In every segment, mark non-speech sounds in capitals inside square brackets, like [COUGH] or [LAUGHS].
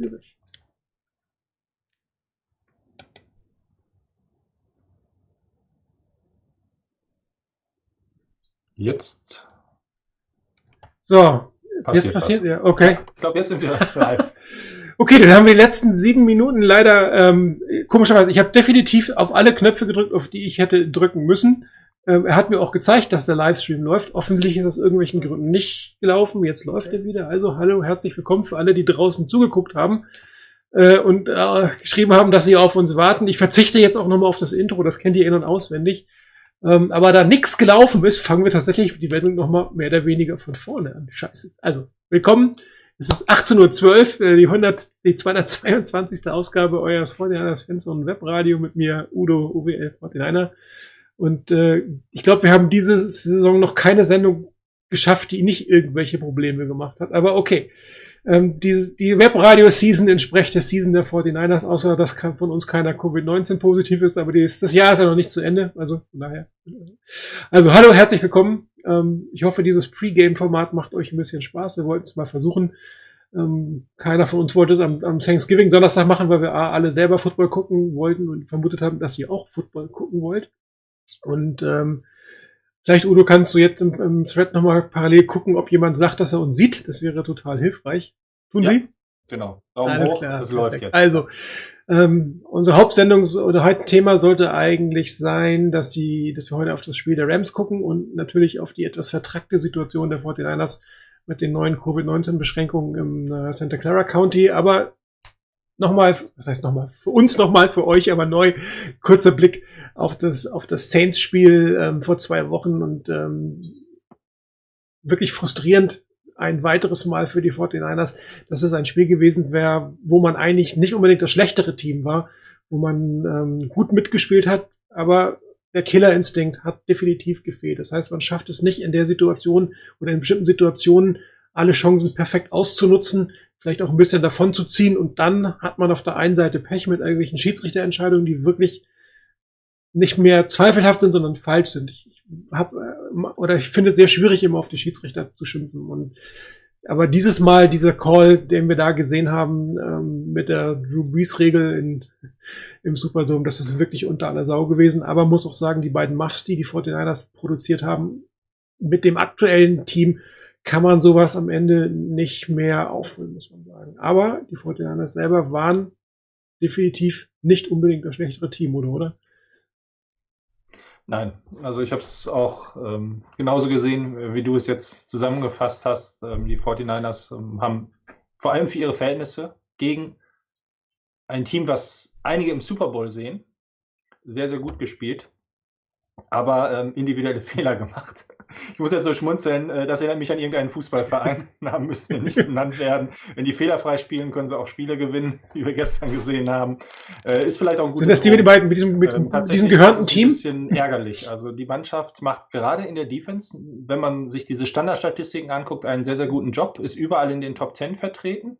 schwierig. Jetzt. So, passiert jetzt passiert, was. ja, okay. Ich glaube, jetzt sind wir [LAUGHS] live. okay, dann haben wir die letzten sieben Minuten leider, ähm, komischerweise, ich habe definitiv auf alle Knöpfe gedrückt, auf die ich hätte drücken müssen. Ähm, er hat mir auch gezeigt, dass der Livestream läuft. Offensichtlich ist aus irgendwelchen Gründen nicht gelaufen. Jetzt läuft er wieder. Also hallo, herzlich willkommen für alle, die draußen zugeguckt haben äh, und äh, geschrieben haben, dass sie auf uns warten. Ich verzichte jetzt auch nochmal auf das Intro, das kennt ihr in- und auswendig. Ähm, aber da nichts gelaufen ist, fangen wir tatsächlich die Meldung nochmal mehr oder weniger von vorne an. Scheiße. Also, willkommen. Es ist 18.12 Uhr, äh, die, 100, die 222. Ausgabe eures 49ers Fans und Webradio mit mir, Udo, UWL 49er. Und äh, ich glaube, wir haben diese Saison noch keine Sendung geschafft, die nicht irgendwelche Probleme gemacht hat. Aber okay. Ähm, die die Webradio-Season entspricht der Season der 49ers, außer dass von uns keiner Covid-19 positiv ist, aber die ist, das Jahr ist ja noch nicht zu Ende, also von daher. Also hallo, herzlich willkommen. Ähm, ich hoffe, dieses Pre-Game-Format macht euch ein bisschen Spaß. Wir wollten es mal versuchen. Ähm, keiner von uns wollte es am, am Thanksgiving Donnerstag machen, weil wir alle selber Football gucken wollten und vermutet haben, dass ihr auch Football gucken wollt. Und ähm, Vielleicht, Udo, kannst du jetzt im, im Thread nochmal parallel gucken, ob jemand sagt, dass er uns sieht. Das wäre total hilfreich. Tun ja, Sie? Genau. Daumen Alles hoch, klar. das läuft jetzt. Also, ähm, unsere Hauptsendung oder heute Thema sollte eigentlich sein, dass die, dass wir heute auf das Spiel der Rams gucken und natürlich auf die etwas vertrackte Situation der 49ers mit den neuen Covid-19-Beschränkungen im äh, Santa Clara County. Aber nochmal, was heißt nochmal, für uns nochmal, für euch aber neu, kurzer Blick auf das, auf das Saints-Spiel ähm, vor zwei Wochen und ähm, wirklich frustrierend ein weiteres Mal für die 49ers, dass es ein Spiel gewesen wäre, wo man eigentlich nicht unbedingt das schlechtere Team war, wo man ähm, gut mitgespielt hat, aber der Killerinstinkt hat definitiv gefehlt. Das heißt, man schafft es nicht in der Situation oder in bestimmten Situationen alle Chancen perfekt auszunutzen, vielleicht auch ein bisschen davon zu ziehen und dann hat man auf der einen Seite Pech mit irgendwelchen Schiedsrichterentscheidungen, die wirklich nicht mehr zweifelhaft sind, sondern falsch sind. Ich, hab, äh, oder ich finde es sehr schwierig, immer auf die Schiedsrichter zu schimpfen. Und aber dieses Mal, dieser Call, den wir da gesehen haben, ähm, mit der Drew Brees-Regel im Superdome, das ist wirklich unter aller Sau gewesen. Aber muss auch sagen, die beiden Muffs, die die 49ers produziert haben, mit dem aktuellen Team kann man sowas am Ende nicht mehr auffüllen, muss man sagen. Aber die 49ers selber waren definitiv nicht unbedingt das schlechtere Team, oder? oder? Nein, also ich habe es auch ähm, genauso gesehen, wie du es jetzt zusammengefasst hast. Ähm, die 49ers ähm, haben vor allem für ihre Verhältnisse gegen ein Team, was einige im Super Bowl sehen, sehr, sehr gut gespielt aber ähm, individuelle [LAUGHS] Fehler gemacht. Ich muss jetzt so schmunzeln, äh, das erinnert mich an irgendeinen Fußballverein, [LAUGHS] Namen müssten nicht genannt werden. Wenn die fehlerfrei spielen, können sie auch Spiele gewinnen, [LAUGHS] wie wir gestern gesehen haben. Äh, ist vielleicht auch ein gutes Sind das die mit, beiden, mit diesem, mit ähm, diesem gehörten Team? Ein bisschen ärgerlich. Also die Mannschaft macht gerade in der Defense, wenn man sich diese Standardstatistiken anguckt, einen sehr, sehr guten Job, ist überall in den Top 10 vertreten.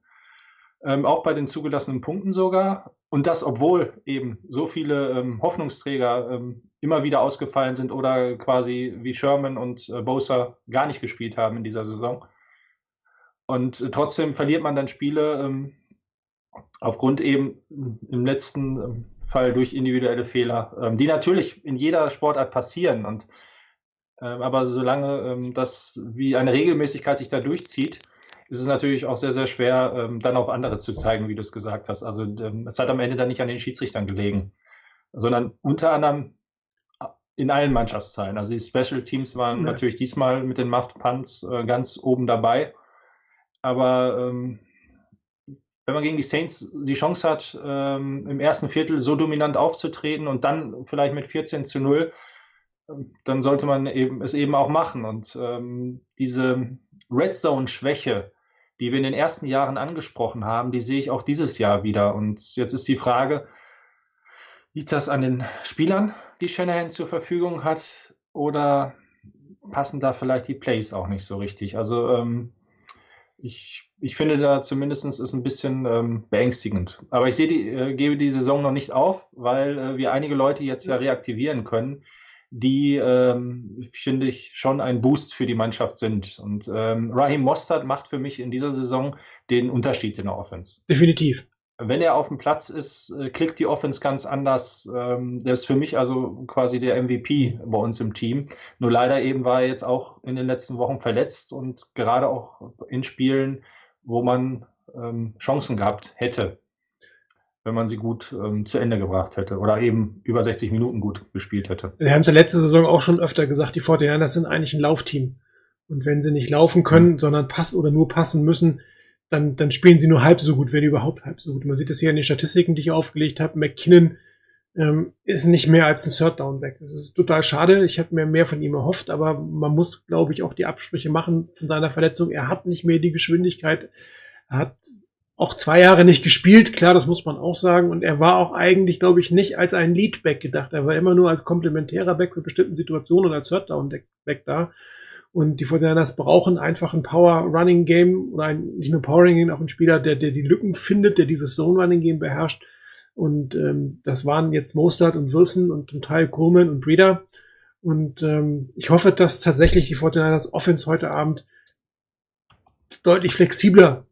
Ähm, auch bei den zugelassenen Punkten sogar. Und das, obwohl eben so viele ähm, Hoffnungsträger ähm, immer wieder ausgefallen sind oder quasi wie Sherman und äh, Bosa gar nicht gespielt haben in dieser Saison. Und äh, trotzdem verliert man dann Spiele ähm, aufgrund eben im letzten ähm, Fall durch individuelle Fehler, ähm, die natürlich in jeder Sportart passieren. Und ähm, aber solange ähm, das wie eine Regelmäßigkeit sich da durchzieht, ist es natürlich auch sehr, sehr schwer, ähm, dann auf andere zu zeigen, wie du es gesagt hast. Also es hat am Ende dann nicht an den Schiedsrichtern gelegen, sondern unter anderem in allen Mannschaftsteilen. Also die Special Teams waren ja. natürlich diesmal mit den Muffed Punts äh, ganz oben dabei. Aber ähm, wenn man gegen die Saints die Chance hat, ähm, im ersten Viertel so dominant aufzutreten und dann vielleicht mit 14 zu 0, ähm, dann sollte man eben, es eben auch machen. Und ähm, diese Red Zone-Schwäche, die wir in den ersten Jahren angesprochen haben, die sehe ich auch dieses Jahr wieder. Und jetzt ist die Frage, liegt das an den Spielern? Die Shanahan zur Verfügung hat oder passen da vielleicht die Plays auch nicht so richtig? Also ähm, ich, ich finde da zumindest ist ein bisschen ähm, beängstigend. Aber ich sehe die, äh, gebe die Saison noch nicht auf, weil äh, wir einige Leute jetzt ja reaktivieren können, die, ähm, finde ich, schon ein Boost für die Mannschaft sind. Und ähm, Raheem Mostert macht für mich in dieser Saison den Unterschied in der Offense. Definitiv. Wenn er auf dem Platz ist, äh, klickt die Offense ganz anders. Ähm, der ist für mich also quasi der MVP bei uns im Team. Nur leider eben war er jetzt auch in den letzten Wochen verletzt und gerade auch in Spielen, wo man ähm, Chancen gehabt hätte wenn man sie gut ähm, zu Ende gebracht hätte oder eben über 60 Minuten gut gespielt hätte. Wir haben es ja letzte Saison auch schon öfter gesagt, die 49ers sind eigentlich ein Laufteam. Und wenn sie nicht laufen können, sondern passen oder nur passen müssen, dann, dann spielen sie nur halb so gut, wenn überhaupt halb so gut. Man sieht das hier in den Statistiken, die ich aufgelegt habe. McKinnon ähm, ist nicht mehr als ein Third Down weg. Das ist total schade. Ich hätte mir mehr von ihm erhofft, aber man muss, glaube ich, auch die Absprüche machen von seiner Verletzung. Er hat nicht mehr die Geschwindigkeit. Er hat auch zwei Jahre nicht gespielt, klar, das muss man auch sagen. Und er war auch eigentlich, glaube ich, nicht als ein Leadback gedacht. Er war immer nur als komplementärer Back für bestimmten Situationen und als Third Down Back da. Und die Fortinanders brauchen einfach ein Power Running Game oder ein, nicht nur Power Running Game, auch ein Spieler, der, der die Lücken findet, der dieses Zone Running Game beherrscht. Und ähm, das waren jetzt Mostert und Wilson und zum Teil Coleman und Breeder. Und ähm, ich hoffe, dass tatsächlich die Fortinanders Offense heute Abend deutlich flexibler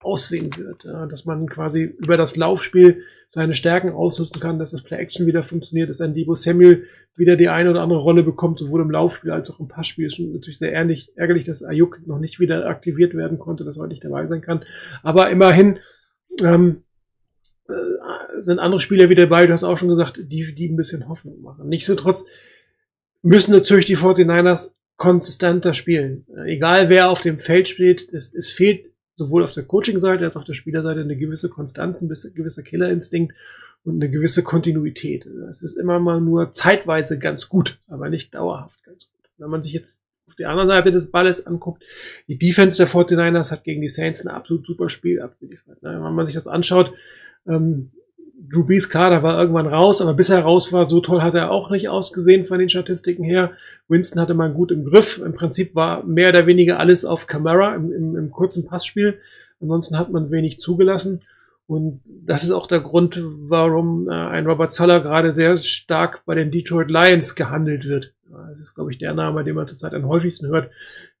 aussehen wird. Ja, dass man quasi über das Laufspiel seine Stärken ausnutzen kann, dass das Play-Action wieder funktioniert, dass ein Debo Samuel wieder die eine oder andere Rolle bekommt, sowohl im Laufspiel als auch im Passspiel. Ist schon natürlich sehr ehrlich, ärgerlich, dass Ayuk noch nicht wieder aktiviert werden konnte, dass er heute nicht dabei sein kann. Aber immerhin ähm, äh, sind andere Spieler wieder dabei, du hast auch schon gesagt, die, die ein bisschen Hoffnung machen. Nichtsdestotrotz müssen natürlich die 49ers konsistanter spielen. Egal wer auf dem Feld spielt, es, es fehlt sowohl auf der Coaching-Seite als auch auf der Spielerseite eine gewisse Konstanz, ein gewisser Killerinstinkt und eine gewisse Kontinuität. Es ist immer mal nur zeitweise ganz gut, aber nicht dauerhaft ganz gut. Wenn man sich jetzt auf der anderen Seite des Balles anguckt, die Defense der 49ers hat gegen die Saints ein absolut super Spiel abgeliefert. Wenn man sich das anschaut, ähm, Drew Brees, klar, war irgendwann raus, aber bis er raus war, so toll hat er auch nicht ausgesehen von den Statistiken her. Winston hatte man gut im Griff. Im Prinzip war mehr oder weniger alles auf Camara im, im, im kurzen Passspiel. Ansonsten hat man wenig zugelassen. Und das ist auch der Grund, warum äh, ein Robert Zoller gerade sehr stark bei den Detroit Lions gehandelt wird. Das ist, glaube ich, der Name, den man zurzeit am häufigsten hört,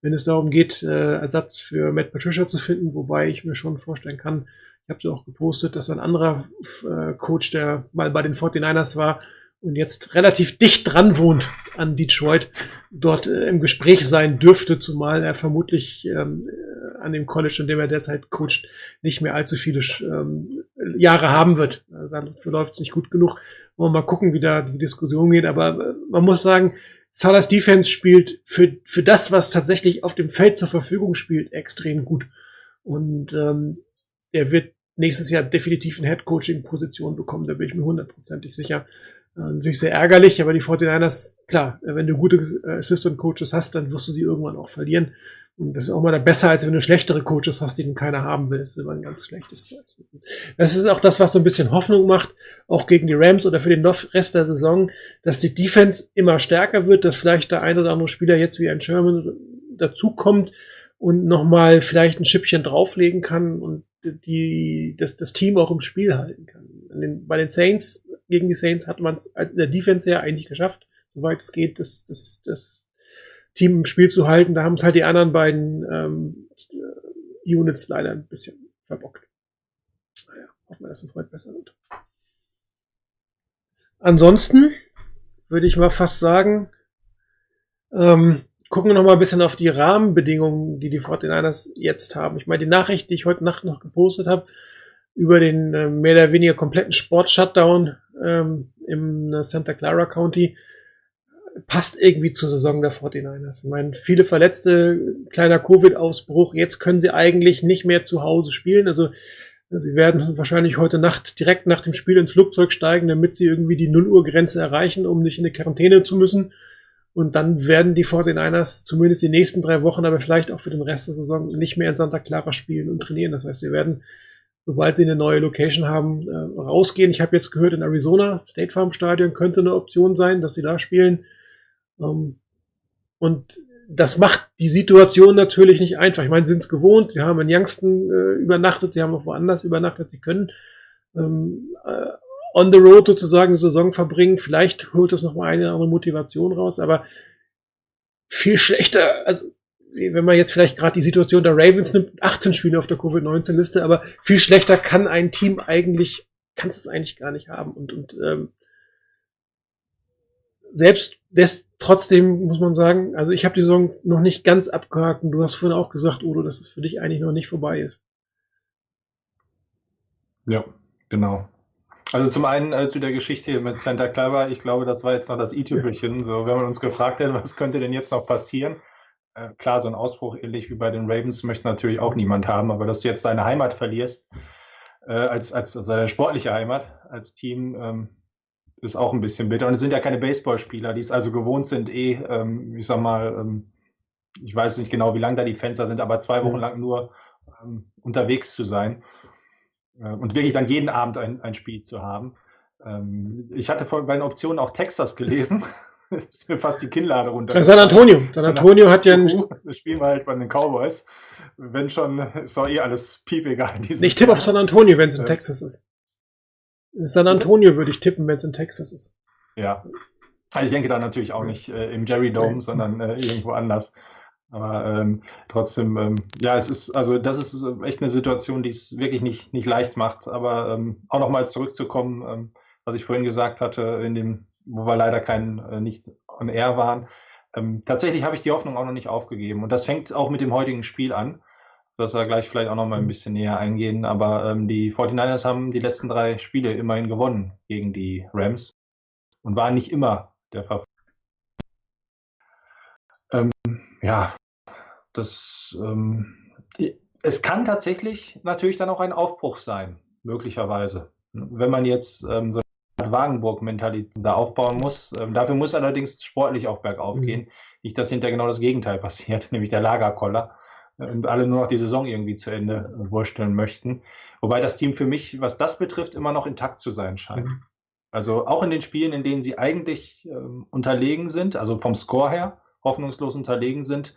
wenn es darum geht, äh, Ersatz für Matt Patricia zu finden, wobei ich mir schon vorstellen kann, ich habe auch gepostet, dass ein anderer äh, Coach, der mal bei den 49ers war und jetzt relativ dicht dran wohnt an Detroit, dort äh, im Gespräch sein dürfte, zumal er vermutlich ähm, äh, an dem College, in dem er derzeit coacht, nicht mehr allzu viele ähm, Jahre haben wird. Also dafür läuft es nicht gut genug. Wollen wir mal gucken, wie da die Diskussion geht. Aber äh, man muss sagen, Salas Defense spielt für, für das, was tatsächlich auf dem Feld zur Verfügung spielt, extrem gut. Und ähm, er wird nächstes Jahr definitiv eine Head-Coaching-Position bekommen, da bin ich mir hundertprozentig sicher. Äh, natürlich sehr ärgerlich, aber die 49ers, klar, wenn du gute äh, Assistant-Coaches hast, dann wirst du sie irgendwann auch verlieren. Und das ist auch mal besser, als wenn du schlechtere Coaches hast, die den keiner haben will. Das ist immer ein ganz schlechtes Zeichen. Das ist auch das, was so ein bisschen Hoffnung macht, auch gegen die Rams oder für den Rest der Saison, dass die Defense immer stärker wird, dass vielleicht der ein oder andere Spieler jetzt wie ein Sherman dazukommt und nochmal vielleicht ein Schippchen drauflegen kann und die, das, das Team auch im Spiel halten kann. Den, bei den Saints, gegen die Saints hat man es in der Defense ja eigentlich geschafft, soweit es geht, das, das, das Team im Spiel zu halten. Da haben es halt die anderen beiden ähm, Units leider ein bisschen verbockt. Naja, hoffen wir, dass es heute besser wird. Ansonsten würde ich mal fast sagen, ähm, gucken wir noch mal ein bisschen auf die Rahmenbedingungen, die die 49ers jetzt haben. Ich meine, die Nachricht, die ich heute Nacht noch gepostet habe, über den äh, mehr oder weniger kompletten Sport-Shutdown ähm, im äh, Santa Clara County, passt irgendwie zur Saison der 49ers. Ich meine, viele Verletzte, kleiner Covid-Ausbruch, jetzt können sie eigentlich nicht mehr zu Hause spielen. Also sie werden wahrscheinlich heute Nacht direkt nach dem Spiel ins Flugzeug steigen, damit sie irgendwie die 0 Uhr Grenze erreichen, um nicht in eine Quarantäne zu müssen. Und dann werden die 49ers zumindest die nächsten drei Wochen, aber vielleicht auch für den Rest der Saison nicht mehr in Santa Clara spielen und trainieren. Das heißt, sie werden, sobald sie eine neue Location haben, äh, rausgehen. Ich habe jetzt gehört, in Arizona, State Farm Stadion könnte eine Option sein, dass sie da spielen. Ähm, und das macht die Situation natürlich nicht einfach. Ich meine, sie sind es gewohnt, sie haben in Youngstown äh, übernachtet, sie haben auch woanders übernachtet, sie können ähm, äh, on the road sozusagen eine Saison verbringen. Vielleicht holt das noch mal eine andere Motivation raus, aber viel schlechter, also wenn man jetzt vielleicht gerade die Situation der Ravens nimmt, 18 Spiele auf der Covid-19-Liste, aber viel schlechter kann ein Team eigentlich, kannst es eigentlich gar nicht haben. Und, und ähm, selbst des, trotzdem muss man sagen, also ich habe die Saison noch nicht ganz abgehakt und du hast vorhin auch gesagt, Udo, dass es für dich eigentlich noch nicht vorbei ist. Ja, genau. Also zum einen äh, zu der Geschichte mit Santa Clara, ich glaube, das war jetzt noch das i-Tüpfelchen. So, wenn man uns gefragt hätte, was könnte denn jetzt noch passieren? Äh, klar, so ein Ausbruch, ähnlich wie bei den Ravens, möchte natürlich auch niemand haben, aber dass du jetzt deine Heimat verlierst, äh, als, als also deine sportliche Heimat, als Team, ähm, ist auch ein bisschen bitter. Und es sind ja keine Baseballspieler, die es also gewohnt sind, eh, ähm, ich sag mal, ähm, ich weiß nicht genau, wie lang da die Fenster sind, aber zwei Wochen lang nur ähm, unterwegs zu sein und wirklich dann jeden Abend ein, ein Spiel zu haben. Ähm, ich hatte vor, bei den Optionen auch Texas gelesen. [LAUGHS] das ist mir fast die Kinnlade runter. San Antonio. San Antonio hat ja ein. Das spielen wir halt bei den Cowboys. Wenn schon, ist doch eh alles piepegal. Ich tippe auf San Antonio, wenn es in äh, Texas ist. San Antonio würde ich tippen, wenn es in Texas ist. Ja. Also ich denke da natürlich auch nicht äh, im Jerry Dome, sondern äh, irgendwo anders. Aber ähm, trotzdem, ähm, ja, es ist, also das ist echt eine Situation, die es wirklich nicht, nicht leicht macht. Aber ähm, auch nochmal zurückzukommen, ähm, was ich vorhin gesagt hatte, in dem, wo wir leider kein, äh, nicht on air waren. Ähm, tatsächlich habe ich die Hoffnung auch noch nicht aufgegeben. Und das fängt auch mit dem heutigen Spiel an, dass wir gleich vielleicht auch noch mal ein bisschen näher eingehen. Aber ähm, die 49ers haben die letzten drei Spiele immerhin gewonnen gegen die Rams und waren nicht immer der Favorit. Ja, das, ähm, es kann tatsächlich natürlich dann auch ein Aufbruch sein, möglicherweise. Wenn man jetzt ähm, so eine Wagenburg-Mentalität da aufbauen muss. Ähm, dafür muss allerdings sportlich auch bergauf mhm. gehen. Nicht, dass hinterher genau das Gegenteil [LAUGHS] passiert, nämlich der Lagerkoller äh, und alle nur noch die Saison irgendwie zu Ende wursteln möchten. Wobei das Team für mich, was das betrifft, immer noch intakt zu sein scheint. Mhm. Also auch in den Spielen, in denen sie eigentlich ähm, unterlegen sind, also vom Score her, hoffnungslos unterlegen sind.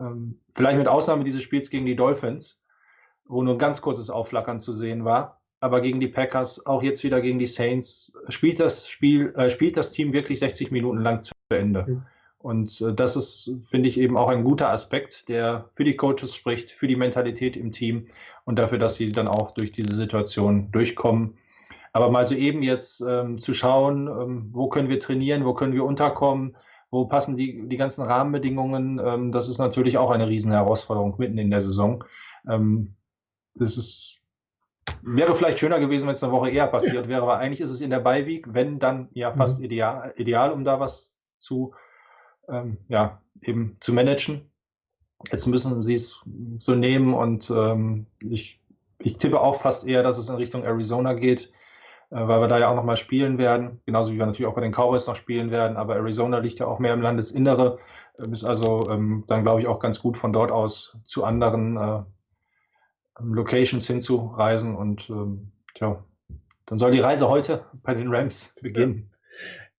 Ähm, vielleicht mit Ausnahme dieses Spiels gegen die Dolphins, wo nur ein ganz kurzes Aufflackern zu sehen war. Aber gegen die Packers, auch jetzt wieder gegen die Saints, spielt das Spiel, äh, spielt das Team wirklich 60 Minuten lang zu Ende. Mhm. Und äh, das ist, finde ich, eben auch ein guter Aspekt, der für die Coaches spricht, für die Mentalität im Team und dafür, dass sie dann auch durch diese Situation durchkommen. Aber mal so eben jetzt ähm, zu schauen, ähm, wo können wir trainieren, wo können wir unterkommen, wo passen die, die ganzen Rahmenbedingungen? Ähm, das ist natürlich auch eine Riesenherausforderung mitten in der Saison. Ähm, das ist, wäre vielleicht schöner gewesen, wenn es eine Woche eher passiert wäre, aber eigentlich ist es in der Beiweek, wenn dann ja fast mhm. ideal, ideal, um da was zu, ähm, ja, eben zu managen. Jetzt müssen sie es so nehmen und ähm, ich, ich tippe auch fast eher, dass es in Richtung Arizona geht. Äh, weil wir da ja auch nochmal spielen werden, genauso wie wir natürlich auch bei den Cowboys noch spielen werden, aber Arizona liegt ja auch mehr im Landesinnere, ähm, ist also ähm, dann glaube ich auch ganz gut von dort aus zu anderen äh, Locations hinzureisen und ähm, ja, dann soll die Reise heute bei den Rams beginnen.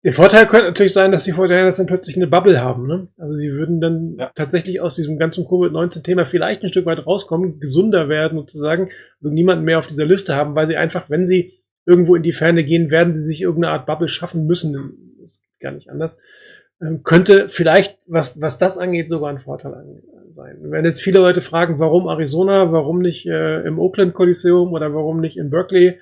Der Vorteil könnte natürlich sein, dass die Fortinanders dann plötzlich eine Bubble haben. Ne? Also sie würden dann ja. tatsächlich aus diesem ganzen Covid-19-Thema vielleicht ein Stück weit rauskommen, gesunder werden sozusagen, also niemanden mehr auf dieser Liste haben, weil sie einfach, wenn sie irgendwo in die Ferne gehen, werden sie sich irgendeine Art Bubble schaffen müssen. Das geht gar nicht anders. Ähm, könnte vielleicht, was, was das angeht, sogar ein Vorteil sein. Wenn jetzt viele Leute fragen, warum Arizona, warum nicht äh, im Oakland Coliseum oder warum nicht in Berkeley,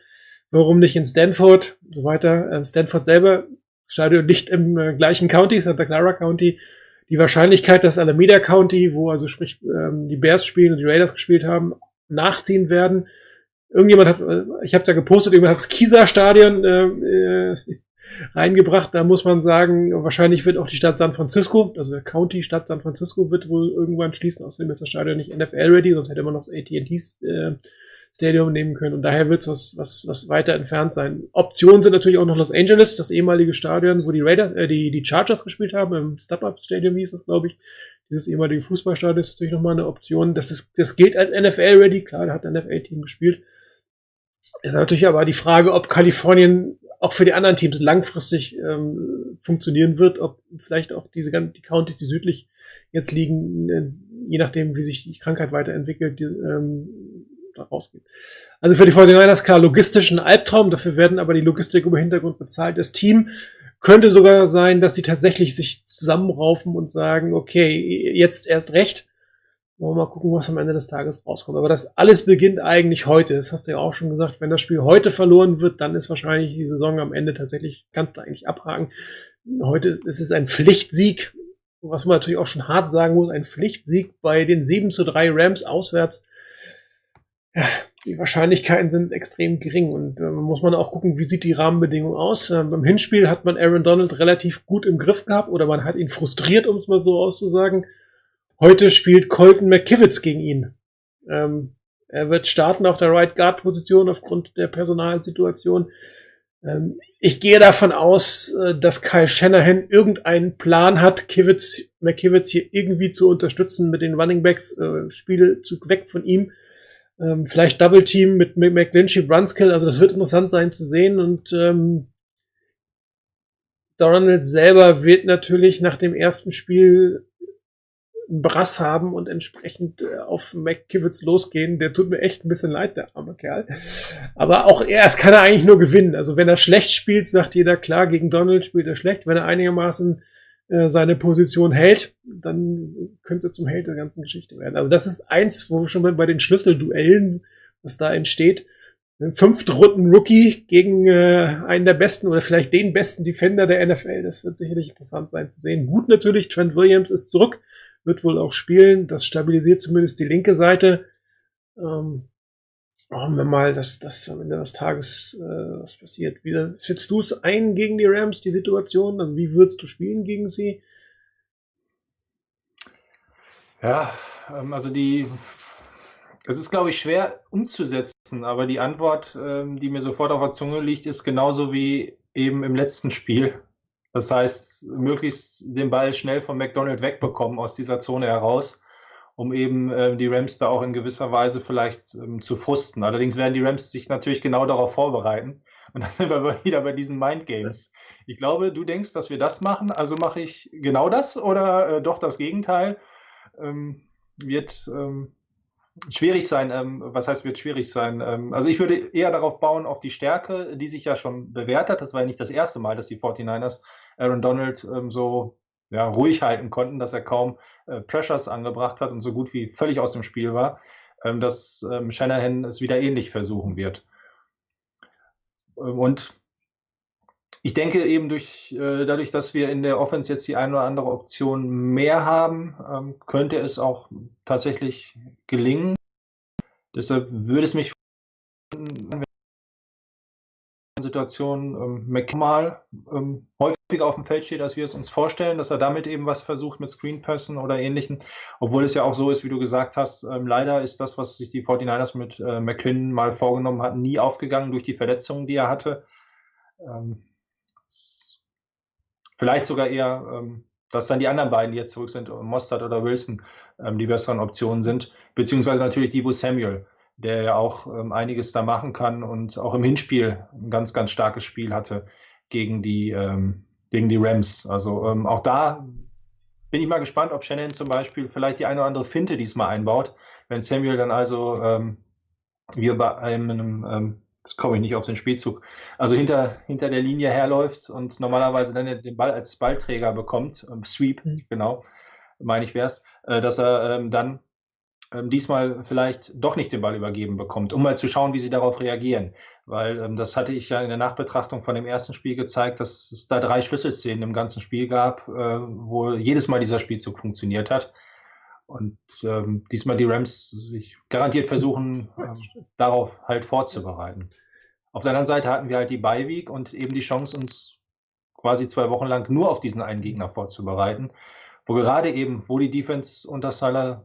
warum nicht in Stanford und so weiter. Ähm, Stanford selber, Stadion nicht im äh, gleichen County, Santa Clara County. Die Wahrscheinlichkeit, dass Alameda County, wo also sprich ähm, die Bears spielen und die Raiders gespielt haben, nachziehen werden, Irgendjemand hat, äh, ich habe da gepostet, irgendjemand hat das Kieser-Stadion äh, äh, reingebracht. Da muss man sagen, wahrscheinlich wird auch die Stadt San Francisco, also der County Stadt San Francisco, wird wohl irgendwann schließen. Außerdem ist das Stadion nicht NFL-ready, sonst hätte man noch das AT&T äh, Stadium nehmen können. Und daher wird es was, was, was weiter entfernt sein. Optionen sind natürlich auch noch Los Angeles, das ehemalige Stadion, wo die Raiders, äh, die, die Chargers gespielt haben, im Step-Up Stadium hieß das, glaube ich. Dieses ehemalige Fußballstadion ist natürlich nochmal eine Option. Das, ist, das gilt als NFL-ready. Klar, da hat ein NFL-Team gespielt. Ist natürlich aber die Frage, ob Kalifornien auch für die anderen Teams langfristig ähm, funktionieren wird, ob vielleicht auch diese ganzen die Counties, die südlich jetzt liegen, äh, je nachdem, wie sich die Krankheit weiterentwickelt, die, ähm, da rausgeht. Also für die 49ers klar logistisch ein Albtraum, dafür werden aber die Logistik über Hintergrund bezahlt. Das Team könnte sogar sein, dass sie tatsächlich sich zusammenraufen und sagen, okay, jetzt erst recht. Wollen wir mal gucken, was am Ende des Tages rauskommt. Aber das alles beginnt eigentlich heute. Das hast du ja auch schon gesagt. Wenn das Spiel heute verloren wird, dann ist wahrscheinlich die Saison am Ende tatsächlich, kannst du eigentlich abhaken. Heute ist es ein Pflichtsieg was man natürlich auch schon hart sagen muss, ein Pflichtsieg bei den 7 zu 3 Rams auswärts. Ja, die Wahrscheinlichkeiten sind extrem gering und äh, muss man auch gucken, wie sieht die Rahmenbedingung aus. Äh, beim Hinspiel hat man Aaron Donald relativ gut im Griff gehabt oder man hat ihn frustriert, um es mal so auszusagen. Heute spielt Colton McKivitz gegen ihn. Ähm, er wird starten auf der Right Guard Position aufgrund der Personalsituation. Ähm, ich gehe davon aus, äh, dass Kyle Shanahan irgendeinen Plan hat, Kivitz, McKivitz hier irgendwie zu unterstützen mit den Running Backs, äh, Spielzug weg von ihm. Ähm, vielleicht Double Team mit McGlinchey, Brunskill, also das wird interessant sein zu sehen und ähm, Donald selber wird natürlich nach dem ersten Spiel Brass haben und entsprechend äh, auf McKivitz losgehen. Der tut mir echt ein bisschen leid, der arme Kerl. Aber auch er, es kann er eigentlich nur gewinnen. Also wenn er schlecht spielt, sagt jeder klar, gegen Donald spielt er schlecht. Wenn er einigermaßen äh, seine Position hält, dann könnte zum Held der ganzen Geschichte werden. Also das ist eins, wo schon mal bei den Schlüsselduellen, was da entsteht, fünfte Runden Rookie gegen äh, einen der besten oder vielleicht den besten Defender der NFL. Das wird sicherlich interessant sein zu sehen. Gut natürlich, Trent Williams ist zurück wird wohl auch spielen. Das stabilisiert zumindest die linke Seite. Ähm, hoffen wir mal, dass das am Ende des Tages äh, was passiert. Wie schätzt du es ein gegen die Rams, die Situation? Also wie würdest du spielen gegen sie? Ja, ähm, also die, es ist, glaube ich, schwer umzusetzen, aber die Antwort, ähm, die mir sofort auf der Zunge liegt, ist genauso wie eben im letzten Spiel. Das heißt, möglichst den Ball schnell von McDonald wegbekommen aus dieser Zone heraus, um eben äh, die Rams da auch in gewisser Weise vielleicht ähm, zu frusten. Allerdings werden die Rams sich natürlich genau darauf vorbereiten. Und dann sind wir wieder bei diesen Mind Games. Ich glaube, du denkst, dass wir das machen, also mache ich genau das oder äh, doch das Gegenteil. Ähm, wird ähm, schwierig sein. Ähm, was heißt, wird schwierig sein? Ähm, also ich würde eher darauf bauen, auf die Stärke, die sich ja schon bewährt hat. Das war ja nicht das erste Mal, dass die 49ers Aaron Donald ähm, so ja, ruhig halten konnten, dass er kaum äh, Pressures angebracht hat und so gut wie völlig aus dem Spiel war, ähm, dass ähm, Shanahan es wieder ähnlich versuchen wird. Ähm, und ich denke eben durch, äh, dadurch, dass wir in der Offense jetzt die eine oder andere Option mehr haben, ähm, könnte es auch tatsächlich gelingen. Deshalb würde es mich Situation ähm, McMall ähm, häufiger auf dem Feld steht, als wir es uns vorstellen, dass er damit eben was versucht mit Screen Person oder ähnlichem. Obwohl es ja auch so ist, wie du gesagt hast, ähm, leider ist das, was sich die 49ers mit äh, McClin mal vorgenommen hatten, nie aufgegangen durch die Verletzungen, die er hatte. Ähm, vielleicht sogar eher, ähm, dass dann die anderen beiden, die jetzt zurück sind, Mostert oder Wilson, ähm, die besseren Optionen sind. Beziehungsweise natürlich Divo Samuel der ja auch ähm, einiges da machen kann und auch im Hinspiel ein ganz, ganz starkes Spiel hatte gegen die, ähm, gegen die Rams. Also ähm, auch da bin ich mal gespannt, ob Shannon zum Beispiel vielleicht die eine oder andere Finte diesmal einbaut. Wenn Samuel dann also ähm, wie bei einem, ähm, das komme ich nicht auf den Spielzug, also hinter, hinter der Linie herläuft und normalerweise dann den Ball als Ballträger bekommt, ähm, Sweep, mhm. genau, meine ich wäre es, äh, dass er dann ähm, diesmal vielleicht doch nicht den Ball übergeben bekommt, um mal zu schauen, wie sie darauf reagieren. Weil ähm, das hatte ich ja in der Nachbetrachtung von dem ersten Spiel gezeigt, dass es da drei Schlüsselszenen im ganzen Spiel gab, äh, wo jedes Mal dieser Spielzug funktioniert hat. Und ähm, diesmal die Rams sich garantiert versuchen, ähm, darauf halt vorzubereiten. Auf der anderen Seite hatten wir halt die Beiweek und eben die Chance, uns quasi zwei Wochen lang nur auf diesen einen Gegner vorzubereiten, wo gerade eben, wo die Defense unter Salah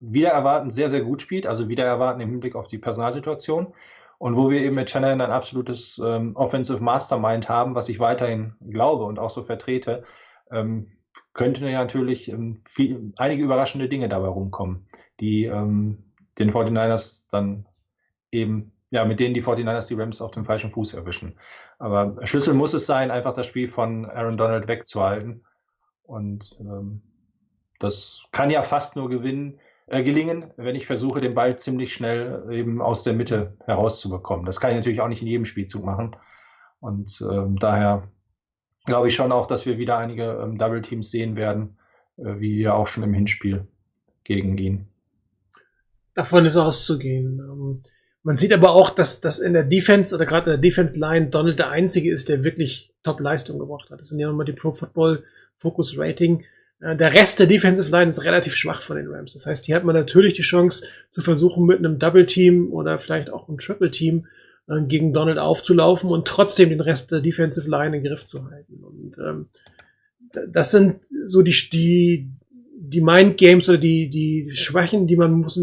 wieder erwarten sehr, sehr gut spielt, also wieder erwarten im Hinblick auf die Personalsituation. Und wo wir eben mit Shannon ein absolutes ähm, Offensive Mastermind haben, was ich weiterhin glaube und auch so vertrete, ähm, könnten ja natürlich ähm, viel, einige überraschende Dinge dabei rumkommen, die ähm, den 49ers dann eben, ja, mit denen die 49ers die Rams auf dem falschen Fuß erwischen. Aber Schlüssel muss es sein, einfach das Spiel von Aaron Donald wegzuhalten. Und ähm, das kann ja fast nur gewinnen, gelingen, wenn ich versuche, den Ball ziemlich schnell eben aus der Mitte herauszubekommen. Das kann ich natürlich auch nicht in jedem Spielzug machen. Und ähm, daher glaube ich schon auch, dass wir wieder einige ähm, Double Teams sehen werden, äh, wie ja auch schon im Hinspiel gegen ihn. Davon ist auszugehen. Ähm, man sieht aber auch, dass, dass in der Defense oder gerade in der Defense Line Donald der Einzige ist, der wirklich Top-Leistung gebracht hat. Das sind ja nochmal die Pro Football Focus Rating. Äh, der Rest der Defensive Line ist relativ schwach von den Rams. Das heißt, hier hat man natürlich die Chance zu versuchen, mit einem Double Team oder vielleicht auch einem Triple Team äh, gegen Donald aufzulaufen und trotzdem den Rest der Defensive Line in Griff zu halten. Und ähm, das sind so die, die, die Mind Games oder die, die Schwächen, die man muss,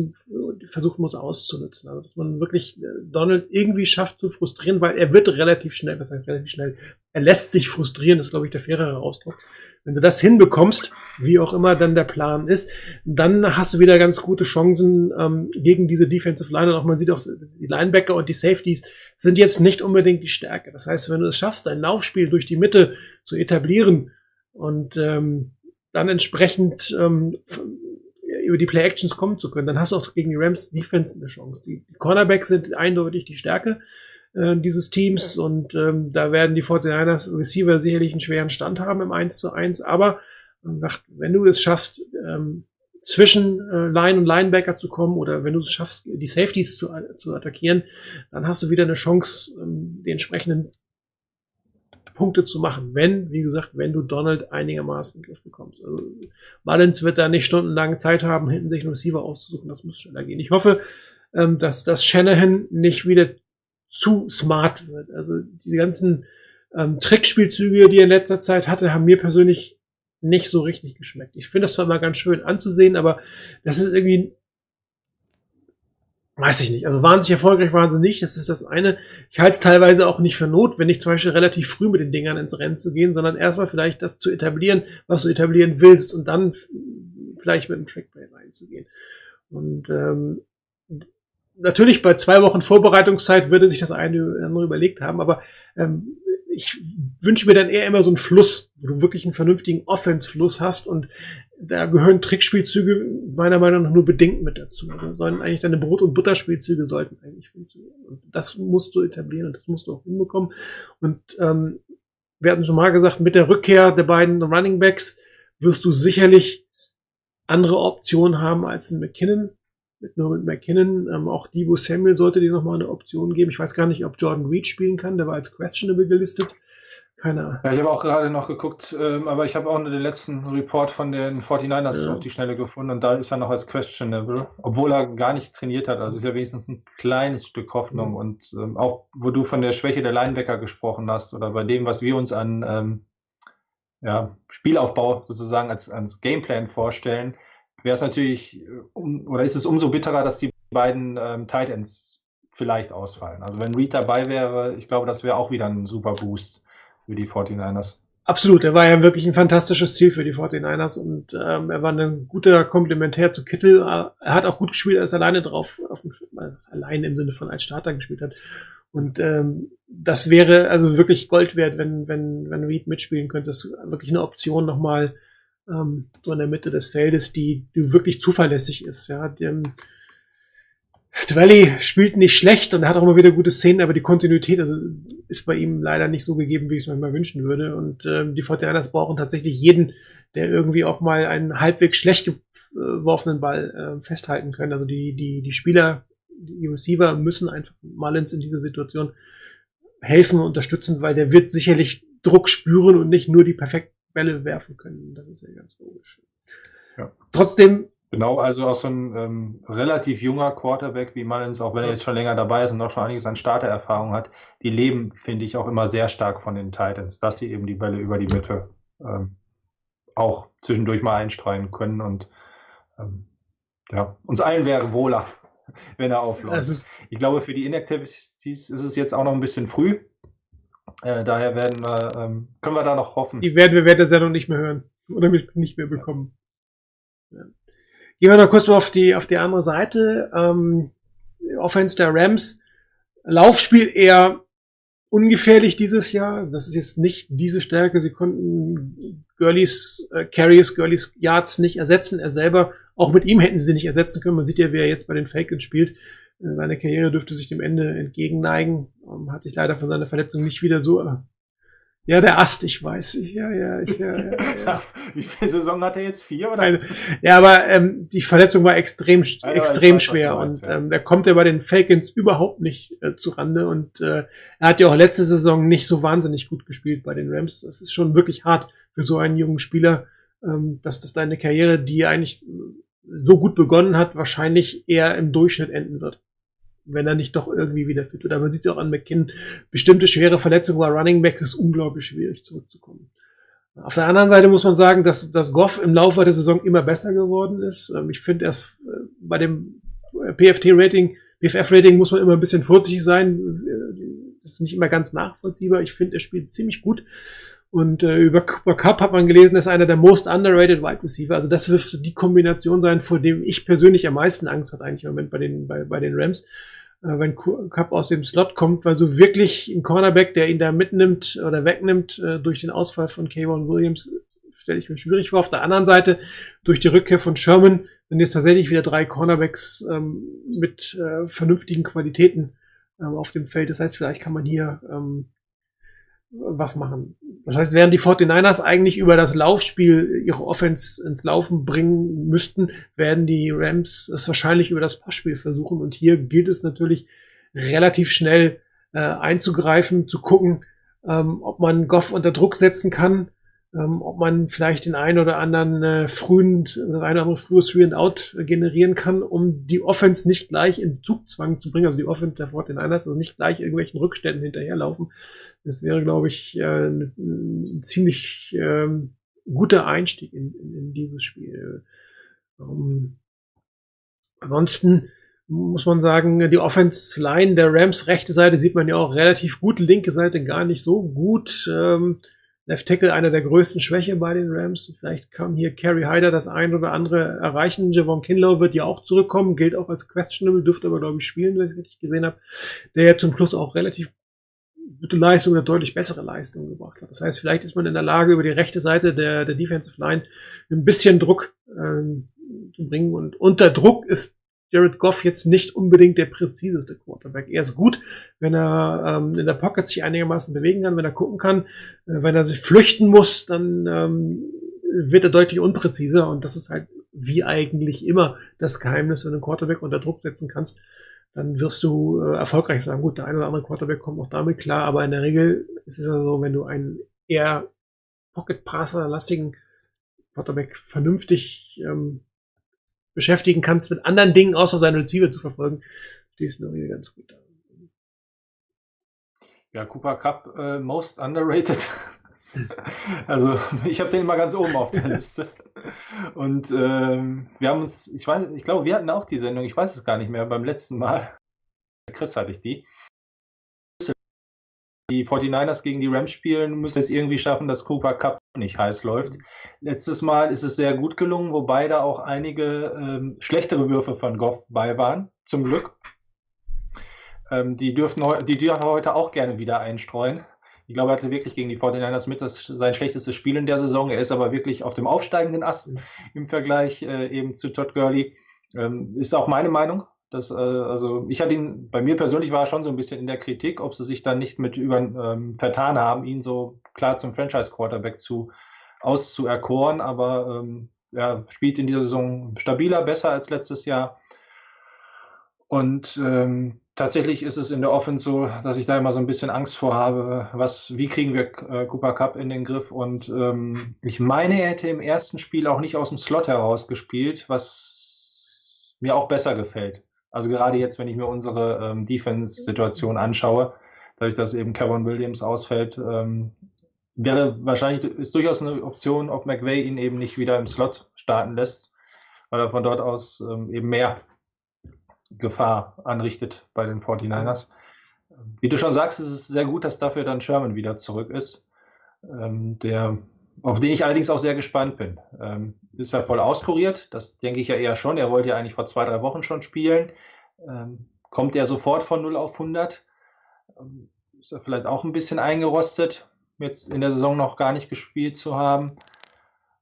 versuchen muss auszunutzen. Also, dass man wirklich äh, Donald irgendwie schafft zu frustrieren, weil er wird relativ schnell, das heißt relativ schnell, er lässt sich frustrieren, das ist, glaube ich, der fairere Ausdruck. Wenn du das hinbekommst, wie auch immer dann der Plan ist, dann hast du wieder ganz gute Chancen ähm, gegen diese Defensive Line. Und auch man sieht auch, die Linebacker und die Safeties sind jetzt nicht unbedingt die Stärke. Das heißt, wenn du es schaffst, ein Laufspiel durch die Mitte zu etablieren und ähm, dann entsprechend ähm, über die Play-Actions kommen zu können, dann hast du auch gegen die Rams Defense eine Chance. Die, Cornerbacks sind eindeutig die Stärke äh, dieses Teams und ähm, da werden die 49ers Receiver sicherlich einen schweren Stand haben im 1 zu 1, aber wenn du es schaffst, ähm, zwischen äh, Line und Linebacker zu kommen oder wenn du es schaffst, die Safeties zu, zu attackieren, dann hast du wieder eine Chance, ähm, die entsprechenden Punkte zu machen, wenn, wie gesagt, wenn du Donald einigermaßen in den Griff bekommst. Also wird da nicht stundenlang Zeit haben, hinten sich einen Receiver auszusuchen, das muss schneller gehen. Ich hoffe, ähm, dass das Shanahan nicht wieder zu smart wird. Also die ganzen ähm, Trickspielzüge, die er in letzter Zeit hatte, haben mir persönlich nicht so richtig geschmeckt. Ich finde das zwar mal ganz schön anzusehen, aber das ist irgendwie Weiß ich nicht. Also wahnsinnig erfolgreich waren sie nicht. Das ist das eine. Ich halte es teilweise auch nicht für notwendig, zum Beispiel relativ früh mit den Dingern ins Rennen zu gehen, sondern erstmal vielleicht das zu etablieren, was du etablieren willst und dann vielleicht mit dem Trackplay reinzugehen. Und ähm, natürlich bei zwei Wochen Vorbereitungszeit würde sich das eine oder andere überlegt haben, aber ähm, ich wünsche mir dann eher immer so einen Fluss, wo du wirklich einen vernünftigen Offense-Fluss hast und da gehören Trickspielzüge meiner Meinung nach nur bedingt mit dazu. Also sollen eigentlich deine Brot- und Butterspielzüge sollten eigentlich funktionieren. Und das musst du etablieren und das musst du auch hinbekommen. Und ähm, wir hatten schon mal gesagt, mit der Rückkehr der beiden Running Backs wirst du sicherlich andere Optionen haben als ein McKinnon. Mit, nur mit McKinnon. Ähm, auch Debo Samuel sollte dir nochmal eine Option geben. Ich weiß gar nicht, ob Jordan Reed spielen kann. Der war als questionable gelistet. Keine Ahnung. Ja, ich habe auch gerade noch geguckt, ähm, aber ich habe auch nur den letzten Report von den 49ers ja. auf die Schnelle gefunden und da ist er noch als questionable, obwohl er gar nicht trainiert hat. Also ist ja wenigstens ein kleines Stück Hoffnung mhm. und ähm, auch wo du von der Schwäche der Linebacker gesprochen hast oder bei dem, was wir uns an ähm, ja, Spielaufbau sozusagen als, als Gameplan vorstellen, wäre es natürlich äh, um, oder ist es umso bitterer, dass die beiden ähm, Tight Ends vielleicht ausfallen. Also wenn Reed dabei wäre, ich glaube, das wäre auch wieder ein super Boost für die 49ers. Absolut, er war ja wirklich ein fantastisches Ziel für die 49ers und ähm, er war ein guter Komplementär zu Kittel. Er hat auch gut gespielt, als er alleine drauf, auf dem, alleine im Sinne von als Starter gespielt hat. Und ähm, das wäre also wirklich Gold wert, wenn, wenn, wenn Reed mitspielen könnte. Das ist wirklich eine Option nochmal ähm, so in der Mitte des Feldes, die, die wirklich zuverlässig ist. Ja, dem, Dwelly spielt nicht schlecht und er hat auch immer wieder gute Szenen, aber die Kontinuität also, ist bei ihm leider nicht so gegeben, wie ich es manchmal wünschen würde. Und ähm, die Fortinanders brauchen tatsächlich jeden, der irgendwie auch mal einen halbwegs schlecht geworfenen Ball äh, festhalten kann. Also die, die, die Spieler, die Receiver müssen einfach Mullins in dieser Situation helfen und unterstützen, weil der wird sicherlich Druck spüren und nicht nur die perfekten Bälle werfen können. Das ist ja ganz logisch. Ja. Trotzdem Genau, also auch so ein ähm, relativ junger Quarterback wie Mullins, auch wenn er jetzt schon länger dabei ist und auch schon einiges an Startererfahrung hat, die leben, finde ich, auch immer sehr stark von den Titans, dass sie eben die Bälle über die Mitte ähm, auch zwischendurch mal einstreuen können und ähm, ja, uns allen wäre wohler, [LAUGHS] wenn er aufläuft. Ich glaube, für die Inactivities ist es jetzt auch noch ein bisschen früh. Äh, daher werden wir, ähm, können wir da noch hoffen. Die werden wir während der Sendung nicht mehr hören oder nicht mehr bekommen. Ja. Gehen wir noch kurz mal auf die, auf die andere Seite. Ähm, Offense der Rams. Laufspiel eher ungefährlich dieses Jahr. Das ist jetzt nicht diese Stärke. Sie konnten Gurleys äh, Carries, Gurleys Yards nicht ersetzen. Er selber auch mit ihm hätten sie sie nicht ersetzen können. Man sieht ja, wie er jetzt bei den Falcons spielt. Seine Karriere dürfte sich dem Ende entgegenneigen. Ähm, hat sich leider von seiner Verletzung nicht wieder so äh, ja, der Ast, ich weiß. Ja, ja, ich, ja, ja, ja. [LAUGHS] Wie viele Saison hat er jetzt? Vier oder? Ja, aber ähm, die Verletzung war extrem, ja, extrem weiß, schwer meinst, und ähm, der kommt ja bei den Falcons überhaupt nicht äh, zu Rande und äh, er hat ja auch letzte Saison nicht so wahnsinnig gut gespielt bei den Rams. Das ist schon wirklich hart für so einen jungen Spieler, ähm, dass das deine Karriere, die eigentlich so gut begonnen hat, wahrscheinlich eher im Durchschnitt enden wird wenn er nicht doch irgendwie wieder fit wird. Aber man sieht es auch an McKinnon. Bestimmte schwere Verletzungen bei Running Backs ist unglaublich schwierig zurückzukommen. Auf der anderen Seite muss man sagen, dass, dass Goff im Laufe der Saison immer besser geworden ist. Ähm, ich finde erst äh, bei dem PFT-Rating, PFF-Rating muss man immer ein bisschen vorsichtig sein. Äh, das ist nicht immer ganz nachvollziehbar. Ich finde, er spielt ziemlich gut. Und äh, über Cooper Cup hat man gelesen, er ist einer der most underrated Wide Receiver. Also das wird so die Kombination sein, vor dem ich persönlich am meisten Angst habe eigentlich im Moment bei den, bei, bei den Rams. Äh, wenn Cup aus dem Slot kommt, weil so wirklich ein Cornerback, der ihn da mitnimmt oder wegnimmt äh, durch den Ausfall von Kayvon Williams, stelle ich mir schwierig vor. Auf der anderen Seite, durch die Rückkehr von Sherman, sind jetzt tatsächlich wieder drei Cornerbacks ähm, mit äh, vernünftigen Qualitäten ähm, auf dem Feld. Das heißt, vielleicht kann man hier ähm, was machen. Das heißt, während die 49ers eigentlich über das Laufspiel ihre Offense ins Laufen bringen müssten, werden die Rams es wahrscheinlich über das Passspiel versuchen. Und hier gilt es natürlich relativ schnell äh, einzugreifen, zu gucken, ähm, ob man Goff unter Druck setzen kann, ähm, ob man vielleicht den einen oder anderen äh, frühen, oder ein oder andere frühes Three and Out generieren kann, um die Offense nicht gleich in Zugzwang zu bringen, also die Offense der 49ers, also nicht gleich irgendwelchen Rückständen hinterherlaufen, das wäre, glaube ich, äh, ein, ziemlich ähm, guter Einstieg in, in, in dieses Spiel. Ähm, ansonsten muss man sagen, die Offense Line der Rams, rechte Seite sieht man ja auch relativ gut, linke Seite gar nicht so gut. Ähm, Left Tackle einer der größten Schwäche bei den Rams. Vielleicht kann hier Kerry Hyder das ein oder andere erreichen. Javon Kinlow wird ja auch zurückkommen, gilt auch als questionable, dürfte aber, glaube ich, spielen, wenn ich richtig gesehen habe. Der ja zum Schluss auch relativ gute Leistung oder deutlich bessere Leistung gebracht hat. Das heißt, vielleicht ist man in der Lage, über die rechte Seite der, der Defensive Line ein bisschen Druck ähm, zu bringen. Und unter Druck ist Jared Goff jetzt nicht unbedingt der präziseste Quarterback. Er ist gut, wenn er ähm, in der Pocket sich einigermaßen bewegen kann, wenn er gucken kann. Äh, wenn er sich flüchten muss, dann ähm, wird er deutlich unpräziser. Und das ist halt wie eigentlich immer das Geheimnis, wenn du einen Quarterback unter Druck setzen kannst dann wirst du äh, erfolgreich sein. Gut, der eine oder andere Quarterback kommt auch damit klar, aber in der Regel ist es ja so, wenn du einen eher Pocket-Passer-lastigen Quarterback vernünftig ähm, beschäftigen kannst mit anderen Dingen, außer seine Ziele zu verfolgen, stehst du in der Regel ganz gut da. Ja, Cooper Cup, äh, most underrated. [LAUGHS] Also ich habe den immer ganz oben auf der [LAUGHS] Liste. Und ähm, wir haben uns, ich weiß, ich glaube, wir hatten auch die Sendung, ich weiß es gar nicht mehr, beim letzten Mal. Chris hatte ich die. Die 49ers gegen die Rams spielen, müssen es irgendwie schaffen, dass Cooper Cup nicht heiß läuft. Letztes Mal ist es sehr gut gelungen, wobei da auch einige ähm, schlechtere Würfe von Goff bei waren, zum Glück. Ähm, die, dürfen, die dürfen heute auch gerne wieder einstreuen. Ich glaube, er hatte wirklich gegen die 49ers mit das, sein schlechtestes Spiel in der Saison. Er ist aber wirklich auf dem aufsteigenden Ast im Vergleich äh, eben zu Todd Gurley. Ähm, ist auch meine Meinung. Dass, äh, also ich hatte ihn, bei mir persönlich war er schon so ein bisschen in der Kritik, ob sie sich dann nicht mit über ähm, vertan haben, ihn so klar zum Franchise-Quarterback zu auszuerkoren. Aber ähm, er spielt in dieser Saison stabiler, besser als letztes Jahr. Und ähm, tatsächlich ist es in der Offense so, dass ich da immer so ein bisschen Angst vor habe, was, wie kriegen wir äh, Cooper Cup in den Griff? Und ähm, ich meine, er hätte im ersten Spiel auch nicht aus dem Slot heraus gespielt, was mir auch besser gefällt. Also gerade jetzt, wenn ich mir unsere ähm, Defense-Situation anschaue, dadurch, dass eben Kevin Williams ausfällt, ähm, wäre wahrscheinlich ist durchaus eine Option, ob McVay ihn eben nicht wieder im Slot starten lässt, weil er von dort aus ähm, eben mehr Gefahr anrichtet bei den 49ers. Wie du schon sagst, ist es sehr gut, dass dafür dann Sherman wieder zurück ist, ähm, der, auf den ich allerdings auch sehr gespannt bin. Ähm, ist er voll auskuriert? Das denke ich ja eher schon. Er wollte ja eigentlich vor zwei, drei Wochen schon spielen. Ähm, kommt er sofort von 0 auf 100? Ähm, ist er vielleicht auch ein bisschen eingerostet, jetzt in der Saison noch gar nicht gespielt zu haben?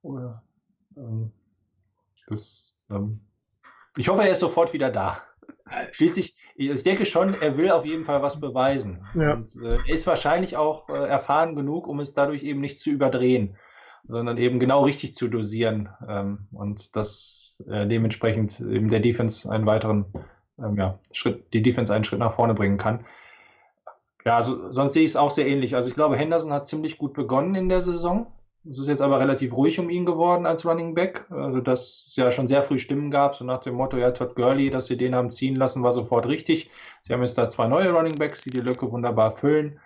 Oder, ähm, das ähm, ich hoffe, er ist sofort wieder da. Schließlich, ich denke schon, er will auf jeden Fall was beweisen. Ja. Und, äh, er ist wahrscheinlich auch äh, erfahren genug, um es dadurch eben nicht zu überdrehen, sondern eben genau richtig zu dosieren ähm, und das äh, dementsprechend eben der Defense einen weiteren ähm, ja, Schritt, die Defense einen Schritt nach vorne bringen kann. Ja, also, sonst sehe ich es auch sehr ähnlich. Also ich glaube, Henderson hat ziemlich gut begonnen in der Saison. Es ist jetzt aber relativ ruhig um ihn geworden als Running Back. Also, dass es ja schon sehr früh Stimmen gab, so nach dem Motto, ja, Todd Gurley, dass sie den haben ziehen lassen, war sofort richtig. Sie haben jetzt da zwei neue Running Backs, die die Lücke wunderbar füllen.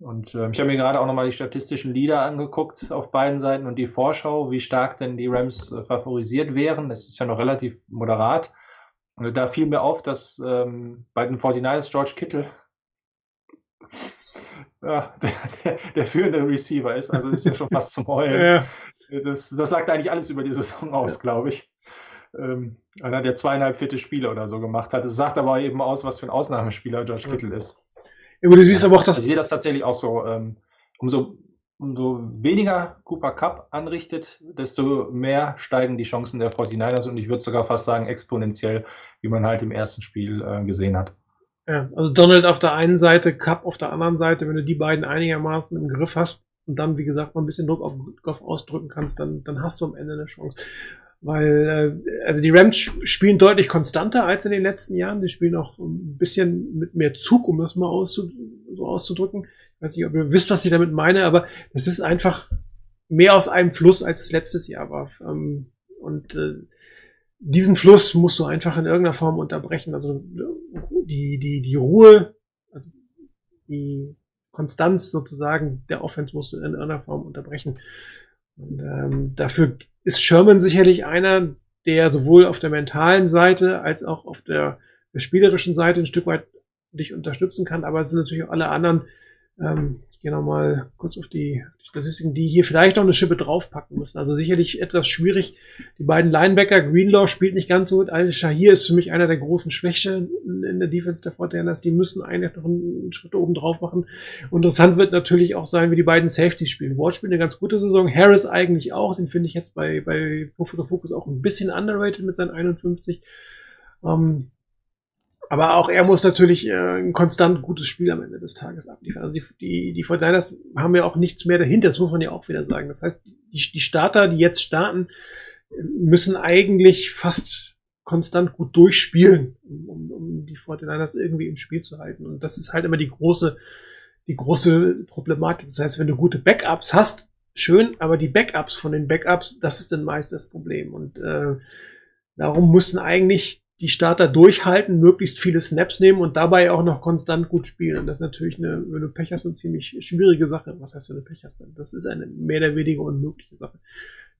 Und äh, ich habe mir gerade auch nochmal die statistischen Leader angeguckt auf beiden Seiten und die Vorschau, wie stark denn die Rams äh, favorisiert wären. Das ist ja noch relativ moderat. Und da fiel mir auf, dass ähm, bei den 49ers George Kittle ja, [LAUGHS] der, der, der, führende Receiver ist. Also ist ja schon fast zum Heulen. [LAUGHS] Ja. Das, das sagt eigentlich alles über die Saison aus, ja. glaube ich. Ähm, einer, der zweieinhalb vierte Spiele oder so gemacht hat. Es sagt aber eben aus, was für ein Ausnahmespieler George Kittle ist. Ja, aber du siehst aber auch, dass. Also ich sehe das tatsächlich auch so. Ähm, umso, umso weniger Cooper Cup anrichtet, desto mehr steigen die Chancen der 49ers und ich würde sogar fast sagen exponentiell, wie man halt im ersten Spiel äh, gesehen hat. Ja, also Donald auf der einen Seite, Cup auf der anderen Seite, wenn du die beiden einigermaßen im Griff hast und dann, wie gesagt, mal ein bisschen Druck auf Goff ausdrücken kannst, dann, dann hast du am Ende eine Chance. Weil, äh, also die Rams spielen deutlich konstanter als in den letzten Jahren. Sie spielen auch ein bisschen mit mehr Zug, um das mal auszu so auszudrücken. Ich weiß nicht, ob ihr wisst, was ich damit meine, aber es ist einfach mehr aus einem Fluss, als es letztes Jahr war. Ähm, und äh, diesen Fluss musst du einfach in irgendeiner Form unterbrechen. Also die, die, die Ruhe, also die Konstanz sozusagen der Offense musst du in irgendeiner Form unterbrechen. Und ähm, dafür ist Sherman sicherlich einer, der sowohl auf der mentalen Seite als auch auf der, der spielerischen Seite ein Stück weit dich unterstützen kann. Aber es sind natürlich auch alle anderen ähm, gehe nochmal kurz auf die, die, Statistiken, die hier vielleicht noch eine Schippe draufpacken müssen. Also sicherlich etwas schwierig. Die beiden Linebacker, Greenlaw spielt nicht ganz so gut. Al-Shahir ist für mich einer der großen Schwäche in der Defense der Fortinanders. Die müssen eigentlich noch einen Schritt oben drauf machen. interessant wird natürlich auch sein, wie die beiden Safeties spielen. Ward spielt eine ganz gute Saison. Harris eigentlich auch. Den finde ich jetzt bei, bei Focus auch ein bisschen underrated mit seinen 51. Ähm, aber auch er muss natürlich äh, ein konstant gutes Spiel am Ende des Tages abliefern. Also die, die, die 49ers haben ja auch nichts mehr dahinter, das muss man ja auch wieder sagen. Das heißt, die, die Starter, die jetzt starten, müssen eigentlich fast konstant gut durchspielen, um, um die 49ers irgendwie im Spiel zu halten. Und das ist halt immer die große, die große Problematik. Das heißt, wenn du gute Backups hast, schön, aber die Backups von den Backups, das ist dann meist das Problem. Und äh, darum mussten eigentlich die Starter durchhalten, möglichst viele Snaps nehmen und dabei auch noch konstant gut spielen. Und das ist natürlich eine, wenn du Pech hast, eine ziemlich schwierige Sache. Was heißt, wenn du Pech hast? Das ist eine mehr oder weniger unmögliche Sache,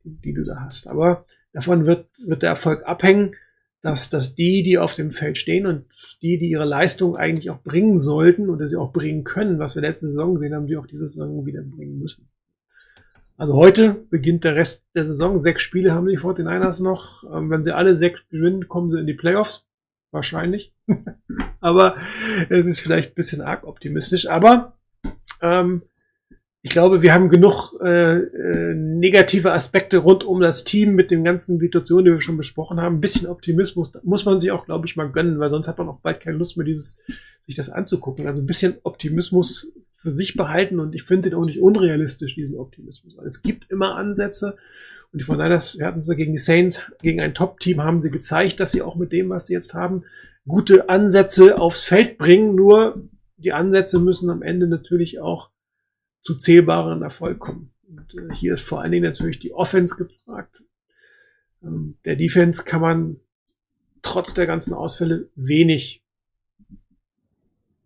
die, die du da hast. Aber davon wird, wird der Erfolg abhängen, dass, dass die, die auf dem Feld stehen und die, die ihre Leistung eigentlich auch bringen sollten und sie auch bringen können, was wir letzte Saison gesehen haben, die auch diese Saison wieder bringen müssen. Also heute beginnt der Rest der Saison. Sechs Spiele haben die 49ers noch. Ähm, wenn sie alle sechs gewinnen, kommen sie in die Playoffs. Wahrscheinlich. [LAUGHS] aber es ist vielleicht ein bisschen arg optimistisch. Aber ähm, ich glaube, wir haben genug äh, äh, negative Aspekte rund um das Team mit den ganzen Situationen, die wir schon besprochen haben. Ein bisschen Optimismus muss man sich auch, glaube ich, mal gönnen, weil sonst hat man auch bald keine Lust mehr, dieses, sich das anzugucken. Also ein bisschen Optimismus für sich behalten und ich finde den auch nicht unrealistisch, diesen Optimismus. Es gibt immer Ansätze und die von Niners, hatten sie gegen die Saints, gegen ein Top-Team, haben sie gezeigt, dass sie auch mit dem, was sie jetzt haben, gute Ansätze aufs Feld bringen. Nur die Ansätze müssen am Ende natürlich auch zu zählbaren Erfolg kommen. Und äh, hier ist vor allen Dingen natürlich die Offense gefragt. Ähm, der Defense kann man trotz der ganzen Ausfälle wenig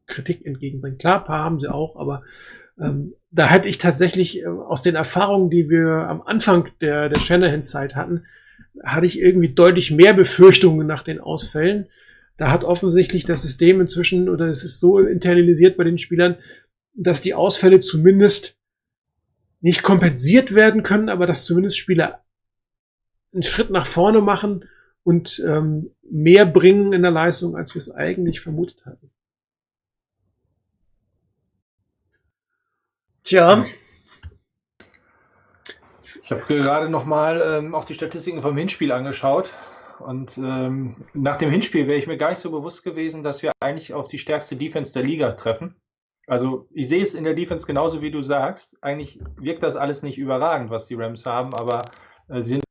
Kritik entgegenbringen. Klar, paar haben sie auch, aber ähm, da hätte ich tatsächlich äh, aus den Erfahrungen, die wir am Anfang der, der Shanahan-Zeit hatten, hatte ich irgendwie deutlich mehr Befürchtungen nach den Ausfällen. Da hat offensichtlich das System inzwischen oder es ist so internalisiert bei den Spielern, dass die Ausfälle zumindest nicht kompensiert werden können, aber dass zumindest Spieler einen Schritt nach vorne machen und ähm, mehr bringen in der Leistung, als wir es eigentlich vermutet hatten. Tja. Ich habe gerade noch mal ähm, auch die Statistiken vom Hinspiel angeschaut. Und ähm, nach dem Hinspiel wäre ich mir gar nicht so bewusst gewesen, dass wir eigentlich auf die stärkste Defense der Liga treffen. Also ich sehe es in der Defense genauso wie du sagst. Eigentlich wirkt das alles nicht überragend, was die Rams haben, aber äh, sie sind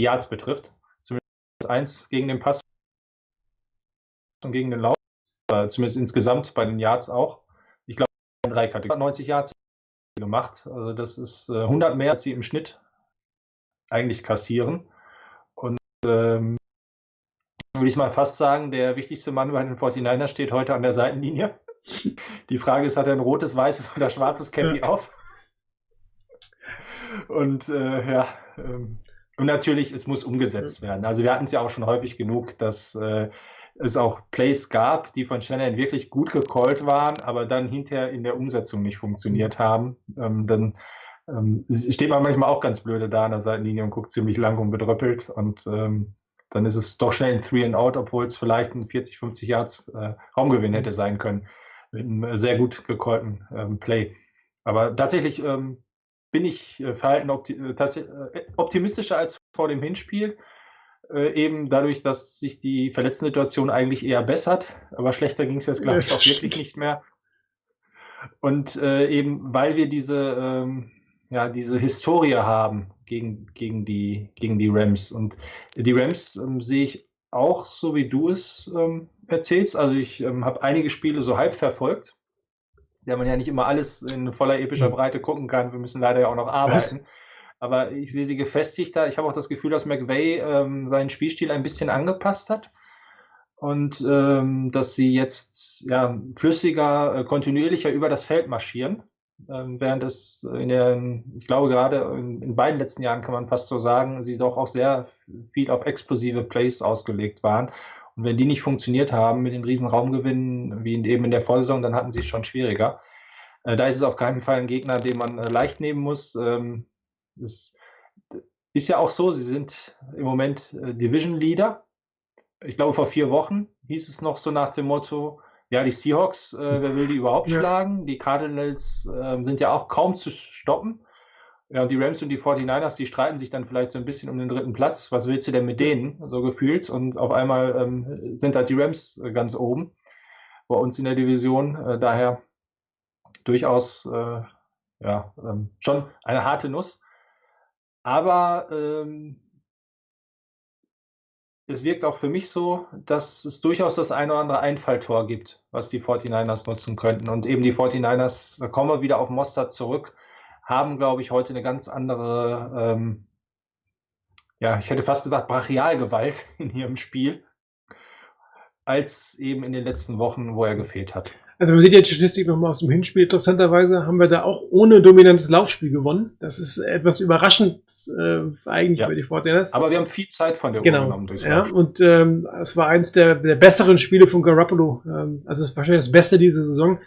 Yards betrifft. Zumindest eins gegen den Pass und gegen den Lauf. Äh, zumindest insgesamt bei den Yards auch. Drei Kategorien 90 Yards gemacht. Also das ist äh, 100 mehr, als sie im Schnitt eigentlich kassieren. Und ähm, würde ich mal fast sagen, der wichtigste Mann bei den 49ers steht heute an der Seitenlinie. [LAUGHS] Die Frage ist, hat er ein rotes, weißes oder schwarzes Cappy ja. auf? Und äh, ja, ähm, und natürlich, es muss umgesetzt werden. Also wir hatten es ja auch schon häufig genug, dass äh, es auch Plays gab, die von Shannon wirklich gut gecallt waren, aber dann hinterher in der Umsetzung nicht funktioniert haben. Ähm, dann ähm, steht man manchmal auch ganz blöde da an der Seitenlinie und guckt ziemlich lang und bedröppelt und ähm, dann ist es doch schnell ein Three and Out, obwohl es vielleicht ein 40, 50 Yards äh, Raumgewinn hätte sein können mit einem sehr gut gecallten ähm, Play. Aber tatsächlich ähm, bin ich äh, verhalten opti äh, äh, optimistischer als vor dem Hinspiel. Äh, eben dadurch, dass sich die Verletzten-Situation eigentlich eher bessert. Aber schlechter ging es jetzt, glaube ich, auch wirklich nicht mehr. Und äh, eben, weil wir diese, ähm, ja, diese Historie haben gegen, gegen, die, gegen die Rams. Und die Rams ähm, sehe ich auch so, wie du es ähm, erzählst. Also ich ähm, habe einige Spiele so halb verfolgt der man ja nicht immer alles in voller epischer mhm. Breite gucken kann. Wir müssen leider ja auch noch arbeiten. Was? Aber ich sehe sie gefestigt da. Ich habe auch das Gefühl, dass McVay ähm, seinen Spielstil ein bisschen angepasst hat und ähm, dass sie jetzt ja, flüssiger, äh, kontinuierlicher über das Feld marschieren. Ähm, während es in der, ich glaube gerade in, in, beiden letzten Jahren kann man fast so sagen, sie doch auch sehr viel auf explosive Plays ausgelegt waren. Und wenn die nicht funktioniert haben mit den riesen Raumgewinnen, wie eben in der Vorsaison, dann hatten sie es schon schwieriger. Äh, da ist es auf keinen Fall ein Gegner, den man äh, leicht nehmen muss. Ähm, es ist ja auch so, sie sind im Moment äh, Division Leader. Ich glaube, vor vier Wochen hieß es noch so nach dem Motto, ja, die Seahawks, äh, wer will die überhaupt ja. schlagen? Die Cardinals äh, sind ja auch kaum zu stoppen. Ja, und die Rams und die 49ers, die streiten sich dann vielleicht so ein bisschen um den dritten Platz. Was willst du denn mit denen? So gefühlt. Und auf einmal ähm, sind halt die Rams äh, ganz oben bei uns in der Division. Äh, daher durchaus äh, ja, ähm, schon eine harte Nuss. Aber ähm, es wirkt auch für mich so, dass es durchaus das eine oder andere Einfalltor gibt, was die 49ers nutzen könnten. Und eben die 49ers, da kommen wir wieder auf Mostert zurück haben, glaube ich, heute eine ganz andere, ähm, ja, ich hätte fast gesagt, Brachialgewalt [LAUGHS] in ihrem Spiel, als eben in den letzten Wochen, wo er gefehlt hat. Also man sieht jetzt die Statistik nochmal aus dem Hinspiel. Interessanterweise haben wir da auch ohne dominantes Laufspiel gewonnen. Das ist etwas überraschend äh, eigentlich ja. bei die Fortiners. Aber wir haben viel Zeit von der genau. genommen durchs ja, Und ähm, es war eins der, der besseren Spiele von Garoppolo. Ähm, also es ist wahrscheinlich das Beste diese Saison,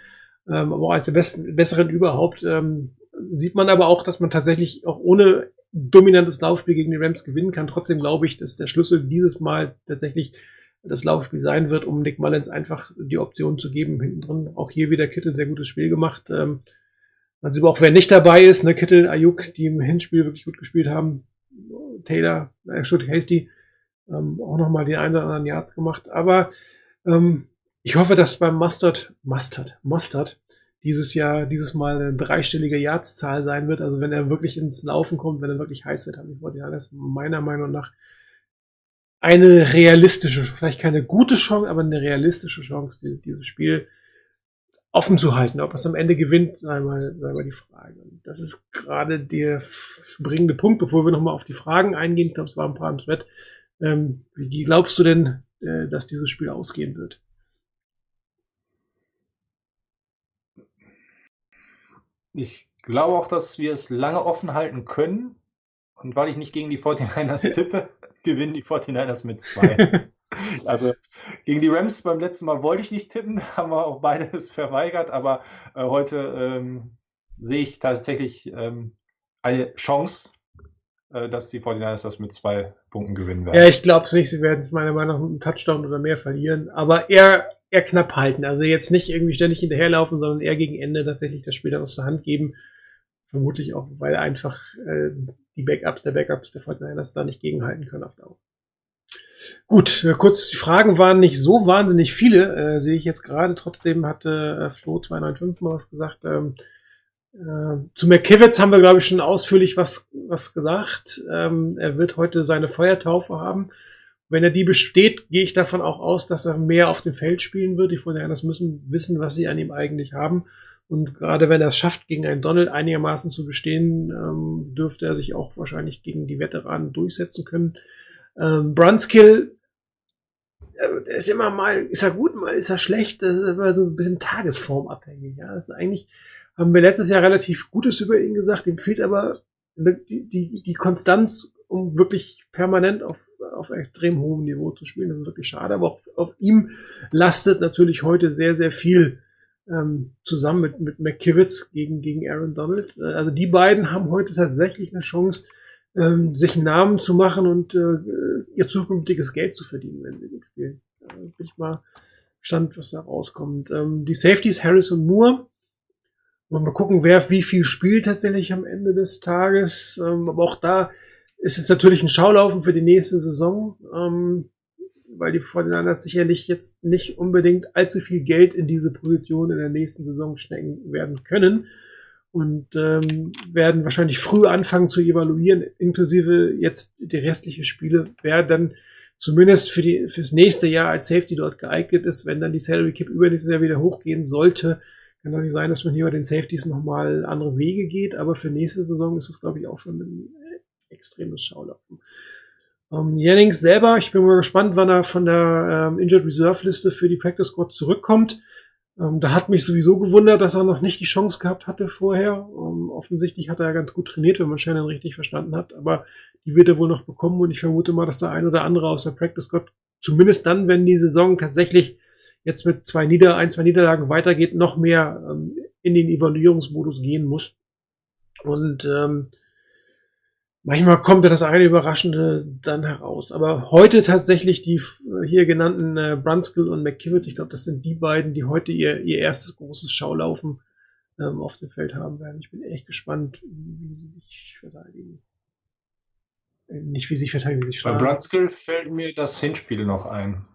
ähm, aber auch eines der besten, besseren überhaupt. Ähm, sieht man aber auch, dass man tatsächlich auch ohne dominantes Laufspiel gegen die Rams gewinnen kann. Trotzdem glaube ich, dass der Schlüssel dieses Mal tatsächlich das Laufspiel sein wird, um Nick Mullins einfach die Option zu geben hinten drin. Auch hier wieder Kittel sehr gutes Spiel gemacht. Also auch wer nicht dabei ist, ne, Kittel, Ayuk, die im Hinspiel wirklich gut gespielt haben, Taylor, äh, Stutt Hasty, ähm, auch nochmal die einen oder anderen Yards gemacht. Aber ähm, ich hoffe, dass beim Mustard, Mustard, Mustard, dieses Jahr, dieses Mal eine dreistellige Yardszahl sein wird. Also wenn er wirklich ins Laufen kommt, wenn er wirklich heiß wird, haben die Fortinanders meiner Meinung nach eine realistische, vielleicht keine gute Chance, aber eine realistische Chance, dieses Spiel offen zu halten. Ob es am Ende gewinnt, sei mal, sei mal die Frage. Und das ist gerade der springende Punkt, bevor wir nochmal auf die Fragen eingehen. Ich glaube, es war ein paar im Thread. Ähm, wie glaubst du denn, äh, dass dieses Spiel ausgehen wird? Ich glaube auch, dass wir es lange offen halten können. Und weil ich nicht gegen die 49ers [LAUGHS] tippe, gewinnen die 49ers mit zwei. [LAUGHS] also gegen die Rams beim letzten Mal wollte ich nicht tippen, [LAUGHS] haben wir auch beides verweigert, aber äh, heute ähm, sehe ich tatsächlich ähm, eine Chance, äh, dass die 49ers das mit zwei Punkten gewinnen werden. Ja, ich glaube es nicht. Sie werden es meiner Meinung nach mit einem Touchdown oder mehr verlieren. Aber eher eher knapp halten. Also jetzt nicht irgendwie ständig hinterherlaufen, sondern eher gegen Ende tatsächlich das Spiel dann aus der Hand geben. Vermutlich auch, weil einfach äh, die Backups der Backups der Fortinanders da nicht gegenhalten können auf Dauer. Gut, äh, kurz, die Fragen waren nicht so wahnsinnig viele, äh, sehe ich jetzt gerade. Trotzdem hatte äh, Flo 295 mal was gesagt. Ähm, äh, zu McKivitz haben wir, glaube ich, schon ausführlich was, was gesagt. Ähm, er wird heute seine Feuertaufe haben. Wenn er die besteht, gehe ich davon auch aus, dass er mehr auf dem Feld spielen wird. Die Vorderhanders müssen wissen, was sie an ihm eigentlich haben. Und gerade wenn er es schafft, gegen einen Donald einigermaßen zu bestehen, ähm, dürfte er sich auch wahrscheinlich gegen die Veteranen durchsetzen können. Ähm, Brunskill äh, ist immer mal, ist er gut, mal ist er schlecht, das ist immer so ein bisschen tagesformabhängig. Ja, das ist eigentlich, haben wir letztes Jahr relativ Gutes über ihn gesagt, ihm fehlt aber die, die, die Konstanz, um wirklich permanent auf auf extrem hohem Niveau zu spielen. Das ist wirklich schade, aber auch auf ihm lastet natürlich heute sehr, sehr viel ähm, zusammen mit, mit McKivitz gegen, gegen Aaron Donald. Äh, also die beiden haben heute tatsächlich eine Chance, ähm, sich einen Namen zu machen und äh, ihr zukünftiges Geld zu verdienen, wenn sie gut spielen. Da bin ich mal gespannt, was da rauskommt. Ähm, die Safeties Harris und Moore. Und mal gucken, wer wie viel spielt tatsächlich am Ende des Tages. Ähm, aber auch da ist es natürlich ein Schaulaufen für die nächste Saison, ähm, weil die Fortinanders sicherlich jetzt nicht unbedingt allzu viel Geld in diese Position in der nächsten Saison stecken werden können und ähm, werden wahrscheinlich früh anfangen zu evaluieren, inklusive jetzt die restlichen Spiele, wer dann zumindest für die fürs nächste Jahr als Safety dort geeignet ist, wenn dann die Salary Cap übernächstes Jahr wieder hochgehen sollte. Kann nicht sein, dass man hier bei den Safeties nochmal andere Wege geht, aber für nächste Saison ist das, glaube ich, auch schon ein extremes Schaulaufen. Ähm, Jennings selber, ich bin mal gespannt, wann er von der ähm, Injured Reserve Liste für die Practice Squad zurückkommt. Ähm, da hat mich sowieso gewundert, dass er noch nicht die Chance gehabt hatte vorher. Ähm, offensichtlich hat er ja ganz gut trainiert, wenn man Shannon richtig verstanden hat, aber die wird er wohl noch bekommen und ich vermute mal, dass der ein oder andere aus der Practice Squad zumindest dann, wenn die Saison tatsächlich jetzt mit zwei Nieder, ein, zwei Niederlagen weitergeht, noch mehr ähm, in den Evaluierungsmodus gehen muss. Und ähm, Manchmal kommt ja das eine Überraschende dann heraus. Aber heute tatsächlich die hier genannten äh, Brunskill und McKivitz, ich glaube, das sind die beiden, die heute ihr, ihr erstes großes Schaulaufen ähm, auf dem Feld haben werden. Ich bin echt gespannt, wie sie sich verteidigen. Äh, nicht wie sie sich verteidigen, wie sie sich schlagen. Bei Brunskill fällt mir das Hinspiel noch ein.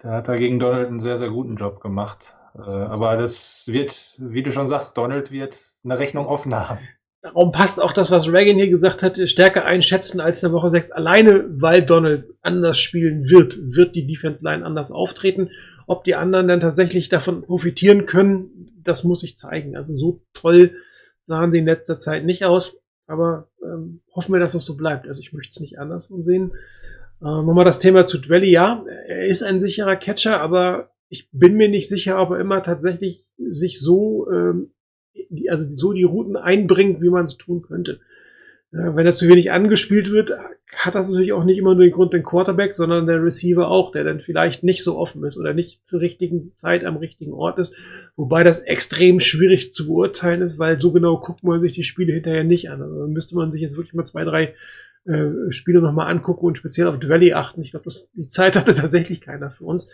Da hat er gegen Donald einen sehr, sehr guten Job gemacht. Äh, aber das wird, wie du schon sagst, Donald wird eine Rechnung offen haben. Darum passt auch das, was Reagan hier gesagt hat, stärker einschätzen als in der Woche 6. Alleine, weil Donald anders spielen wird, wird die Defense Line anders auftreten. Ob die anderen dann tatsächlich davon profitieren können, das muss ich zeigen. Also so toll sahen sie in letzter Zeit nicht aus. Aber ähm, hoffen wir, dass das so bleibt. Also ich möchte es nicht anders sehen. Ähm, Nochmal das Thema zu Dwelly. Ja, er ist ein sicherer Catcher, aber ich bin mir nicht sicher, ob er immer tatsächlich sich so ähm, die, also so die Routen einbringt, wie man es tun könnte. Ja, wenn er zu wenig angespielt wird, hat das natürlich auch nicht immer nur den Grund den Quarterback, sondern der Receiver auch, der dann vielleicht nicht so offen ist oder nicht zur richtigen Zeit am richtigen Ort ist. Wobei das extrem schwierig zu beurteilen ist, weil so genau guckt man sich die Spiele hinterher nicht an. Also müsste man sich jetzt wirklich mal zwei, drei äh, Spiele nochmal angucken und speziell auf Dwelly achten. Ich glaube, die Zeit hatte [LAUGHS] tatsächlich keiner für uns.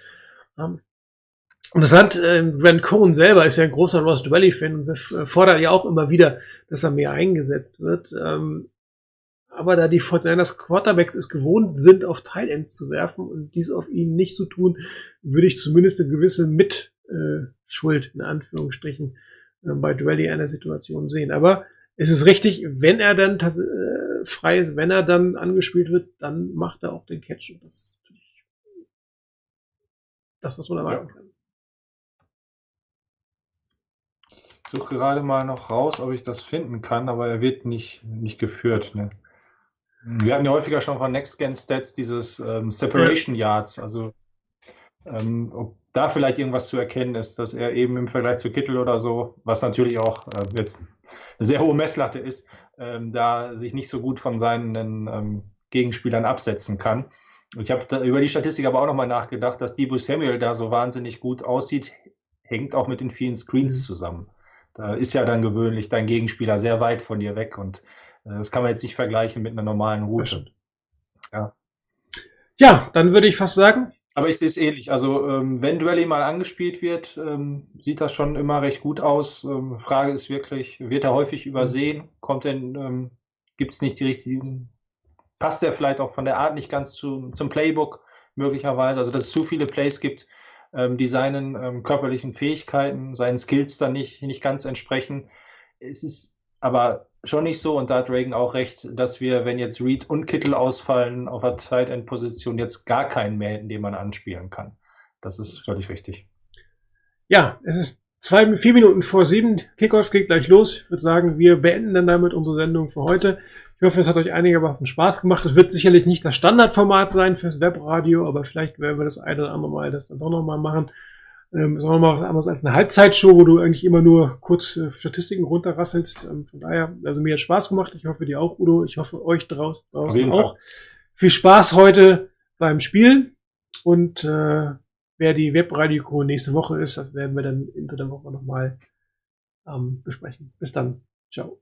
Ähm, Interessant, äh, Brent Cohen selber ist ja ein großer Ross Dwelly-Fan und fordert ja auch immer wieder, dass er mehr eingesetzt wird. Ähm, aber da die Fortinanders Quarterbacks es gewohnt sind, auf Tight zu werfen und dies auf ihn nicht zu tun, würde ich zumindest eine gewisse Mitschuld, in Anführungsstrichen, äh, bei Dwelly einer Situation sehen. Aber es ist richtig, wenn er dann äh, frei ist, wenn er dann angespielt wird, dann macht er auch den Catch und das ist natürlich das, was man erwarten ja. kann. Ich suche gerade mal noch raus, ob ich das finden kann, aber er wird nicht, nicht geführt. Ne? Wir hatten ja häufiger schon von Next-Gen Stats dieses ähm, Separation Yards, also ähm, ob da vielleicht irgendwas zu erkennen ist, dass er eben im Vergleich zu Kittel oder so, was natürlich auch äh, jetzt eine sehr hohe Messlatte ist, ähm, da sich nicht so gut von seinen ähm, Gegenspielern absetzen kann. Ich habe über die Statistik aber auch nochmal nachgedacht, dass Debo Samuel da so wahnsinnig gut aussieht, hängt auch mit den vielen Screens mhm. zusammen. Da ist ja dann gewöhnlich dein Gegenspieler sehr weit von dir weg und äh, das kann man jetzt nicht vergleichen mit einer normalen Route. Ja. ja, dann würde ich fast sagen. Aber ich sehe es ähnlich. Also, ähm, wenn Dwelly mal angespielt wird, ähm, sieht das schon immer recht gut aus. Ähm, Frage ist wirklich, wird er häufig übersehen? Kommt denn, ähm, gibt es nicht die richtigen passt er vielleicht auch von der Art nicht ganz zu, zum Playbook möglicherweise. Also dass es zu viele Plays gibt, ähm, die seinen ähm, körperlichen Fähigkeiten, seinen Skills dann nicht, nicht ganz entsprechen. Es ist aber schon nicht so, und da hat Reagan auch recht, dass wir, wenn jetzt Reed und Kittel ausfallen, auf der Tight End Position jetzt gar keinen mehr hätten, den man anspielen kann. Das ist völlig richtig. Ja, es ist zwei, vier Minuten vor sieben. Kickoff geht gleich los. Ich würde sagen, wir beenden dann damit unsere Sendung für heute. Ich hoffe, es hat euch einigermaßen Spaß gemacht. Es wird sicherlich nicht das Standardformat sein fürs Webradio, aber vielleicht werden wir das eine oder andere Mal das dann doch nochmal machen. Ähm, ist auch nochmal was anderes als eine Halbzeitshow, wo du eigentlich immer nur kurz äh, Statistiken runterrasselst. Ähm, von daher, also mir hat Spaß gemacht. Ich hoffe dir auch, Udo. Ich hoffe euch draußen, draußen auch. Fall. Viel Spaß heute beim Spielen und äh, wer die Webradio-Crew nächste Woche ist, das werden wir dann hinter der Woche nochmal ähm, besprechen. Bis dann. Ciao.